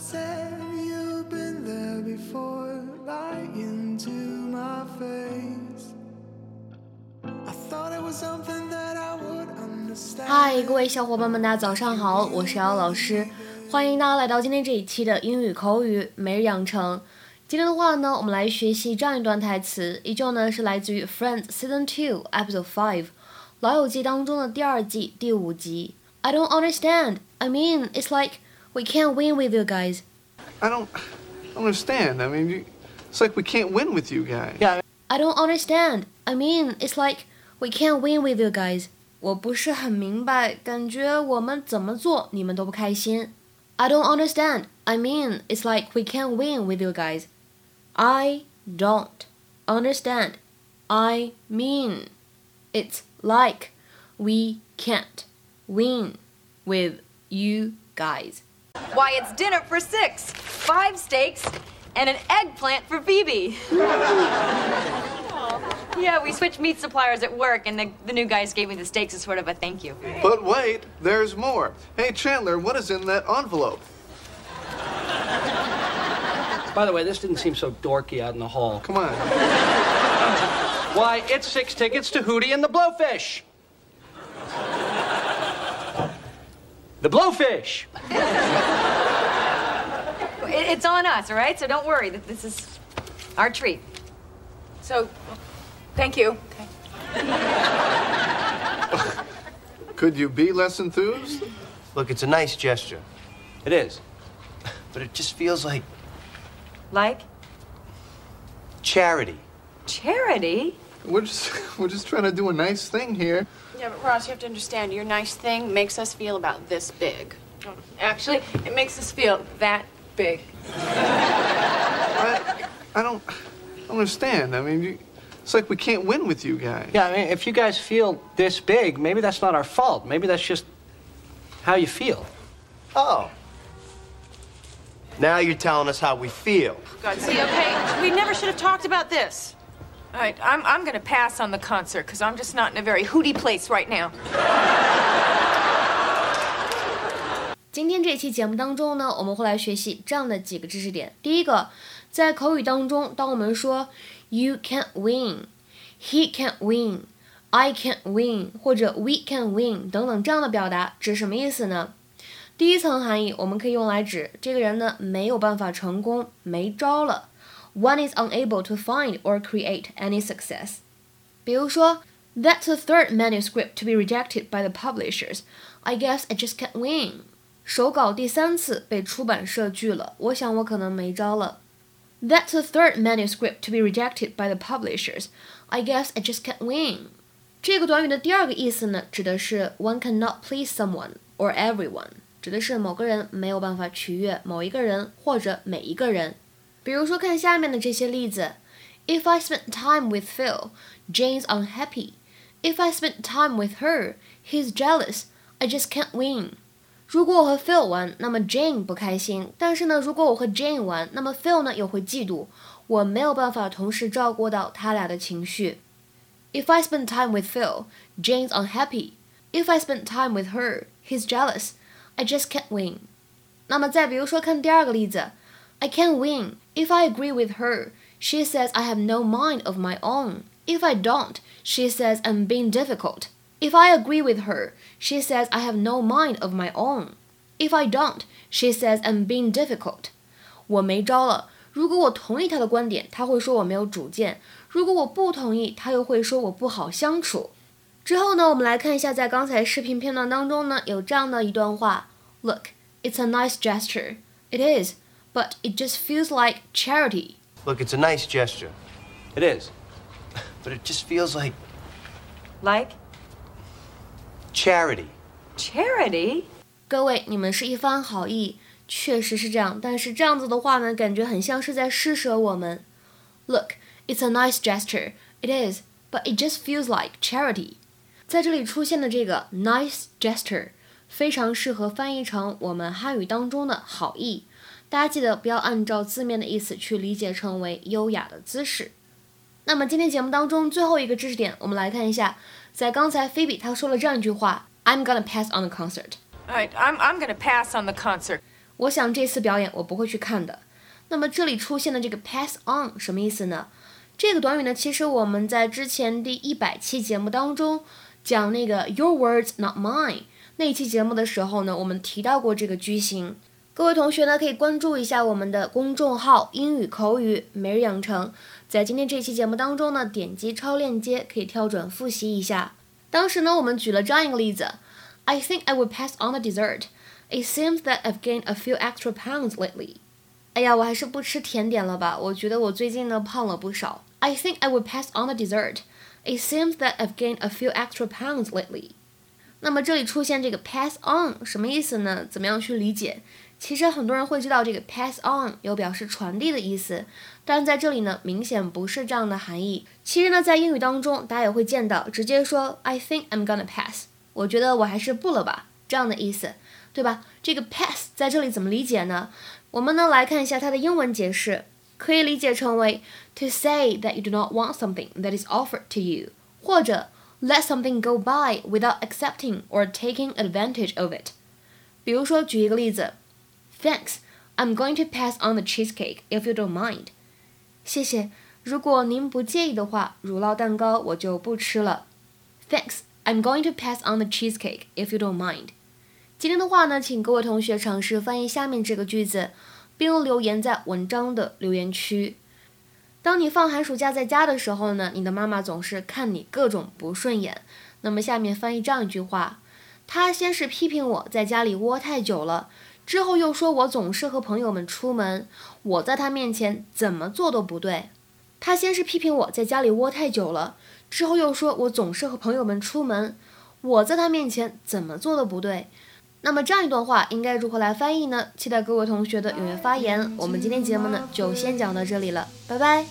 said you've been there before, lying to my face. I thought it was something that I would understand. Hi,，各位小伙伴们，大家早上好，我是姚老师，欢迎大家来到今天这一期的英语口语每日养成。今天的话呢，我们来学习这样一段台词，依旧呢是来自于《Friends》Season Two Episode Five，《老友记》当中的第二季第五集。I don't understand. I mean, it's like we can't win with you guys. I don't understand. I mean, you, it's like we can't win with you guys. Yeah, I don't understand. I mean, it's like we can't win with you guys. 我不是很明白，感觉我们怎么做你们都不开心。I don't understand. I mean, it's like we can't win with you guys. I don't understand. I mean, it's like we can't win with you guys. Why, it's dinner for six, five steaks, and an eggplant for Phoebe. yeah, we switched meat suppliers at work, and the, the new guys gave me the steaks as sort of a thank you. But wait, there's more. Hey, Chandler, what is in that envelope? by the way, this didn't seem so dorky out in the hall. Come on. Why, it's six tickets to Hootie and the Blowfish. The Blowfish. It's on us, all right? So don't worry. that This is our treat. So, thank you. Could you be less enthused? Look, it's a nice gesture, It is. but it just feels like Like charity. charity. We're just we're just trying to do a nice thing here. Yeah, but Ross, you have to understand, your nice thing makes us feel about this big. Actually, it makes us feel that big. I, I don't understand. I mean, you, it's like we can't win with you guys. Yeah, I mean, if you guys feel this big, maybe that's not our fault. Maybe that's just how you feel. Oh. Now you're telling us how we feel. Oh, God, see, okay, we never should have talked about this. All right, I'm, I'm gonna pass on the concert because I'm just not in a very hooty place right now. 今天这期节目当中呢，我们会来学习这样的几个知识点。第一个，在口语当中，当我们说 “you can't win”、“he can't win”、“I can't win” 或者 “we can win” 等等这样的表达，指什么意思呢？第一层含义，我们可以用来指这个人呢没有办法成功，没招了。One is unable to find or create any success。比如说，That's the third manuscript to be rejected by the publishers. I guess I just can't win. 手稿第三次被出版社拒了，我想我可能没招了。That's the third manuscript to be rejected by the publishers. I guess I just can't win. 这个短语的第二个意思呢，指的是 one cannot please someone or everyone，指的是某个人没有办法取悦某一个人或者每一个人。 比如说，看下面的这些例子：If I spend time with Phil, Jane's unhappy. If I spend time with her, he's jealous. I just can't win. 如果我和 Phil 玩，那么 Jane 不开心。但是呢，如果我和 Jane 玩，那么 Phil 呢又会嫉妒。我没有办法同时照顾到他俩的情绪。If I spend time with Phil, Jane's unhappy. If I spend time with her, he's jealous. I just can't win. 那么再比如说，看第二个例子 ，I can't win. If I agree with her, she says I have no mind of my own. If I don't, she says I'm being difficult. If I agree with her, she says I have no mind of my own. If I don't, she says I'm being difficult. 我没招了。如果我同意她的观点，她会说我没有主见；如果我不同意，她又会说我不好相处。之后呢，我们来看一下，在刚才视频片段当中呢，有这样的一段话：Look, it's a nice gesture. It is, but it just feels like charity. Look, it's a nice gesture, It is. but it just feels like Like charity. charity. 各位，你们是一番好意，确实是这样。但是这样子的话呢，感觉很像是在施舍我们。Look, it's a nice gesture. It is, but it just feels like charity. 在这里出现的这个 nice gesture 非常适合翻译成我们汉语当中的好意。 大家记得不要按照字面的意思去理解成为优雅的姿势。那么今天节目当中最后一个知识点，我们来看一下，在刚才菲比她说了这样一句话：“I'm gonna pass on the concert。” All right, I'm, I'm gonna pass on the concert. 我想这次表演我不会去看的。那么这里出现的这个 pass on 什么意思呢？这个短语呢，其实我们在之前第一百期节目当中讲那个 Your words not mine 那一期节目的时候呢，我们提到过这个句型。各位同学呢，可以关注一下我们的公众号“英语口语每日养成”。在今天这期节目当中呢，点击超链接可以跳转复习一下。当时呢，我们举了这样一个例子：I think I would pass on the dessert. It seems that I've gained a few extra pounds lately. 哎呀，我还是不吃甜点了吧？我觉得我最近呢胖了不少。I think I would pass on the dessert. It seems that I've gained a few extra pounds lately. 那么这里出现这个 pass on 什么意思呢？怎么样去理解？其实很多人会知道这个 pass on 有表示传递的意思，但在这里呢，明显不是这样的含义。其实呢，在英语当中，大家也会见到直接说 I think I'm gonna pass，我觉得我还是不了吧，这样的意思，对吧？这个 pass 在这里怎么理解呢？我们呢来看一下它的英文解释，可以理解成为 to say that you do not want something that is offered to you，或者 let something go by without accepting or taking advantage of it。比如说，举一个例子。Thanks, I'm going to pass on the cheesecake if you don't mind. 谢谢，如果您不介意的话，乳酪蛋糕我就不吃了。Thanks, I'm going to pass on the cheesecake if you don't mind. 今天的话呢，请各位同学尝试翻译下面这个句子，并留言在文章的留言区。当你放寒暑假在家的时候呢，你的妈妈总是看你各种不顺眼。那么下面翻译这样一句话：她先是批评我在家里窝太久了。之后又说我总是和朋友们出门，我在他面前怎么做都不对。他先是批评我在家里窝太久了，之后又说我总是和朋友们出门，我在他面前怎么做都不对。那么这样一段话应该如何来翻译呢？期待各位同学的踊跃发言。我们今天节目呢就先讲到这里了，拜拜。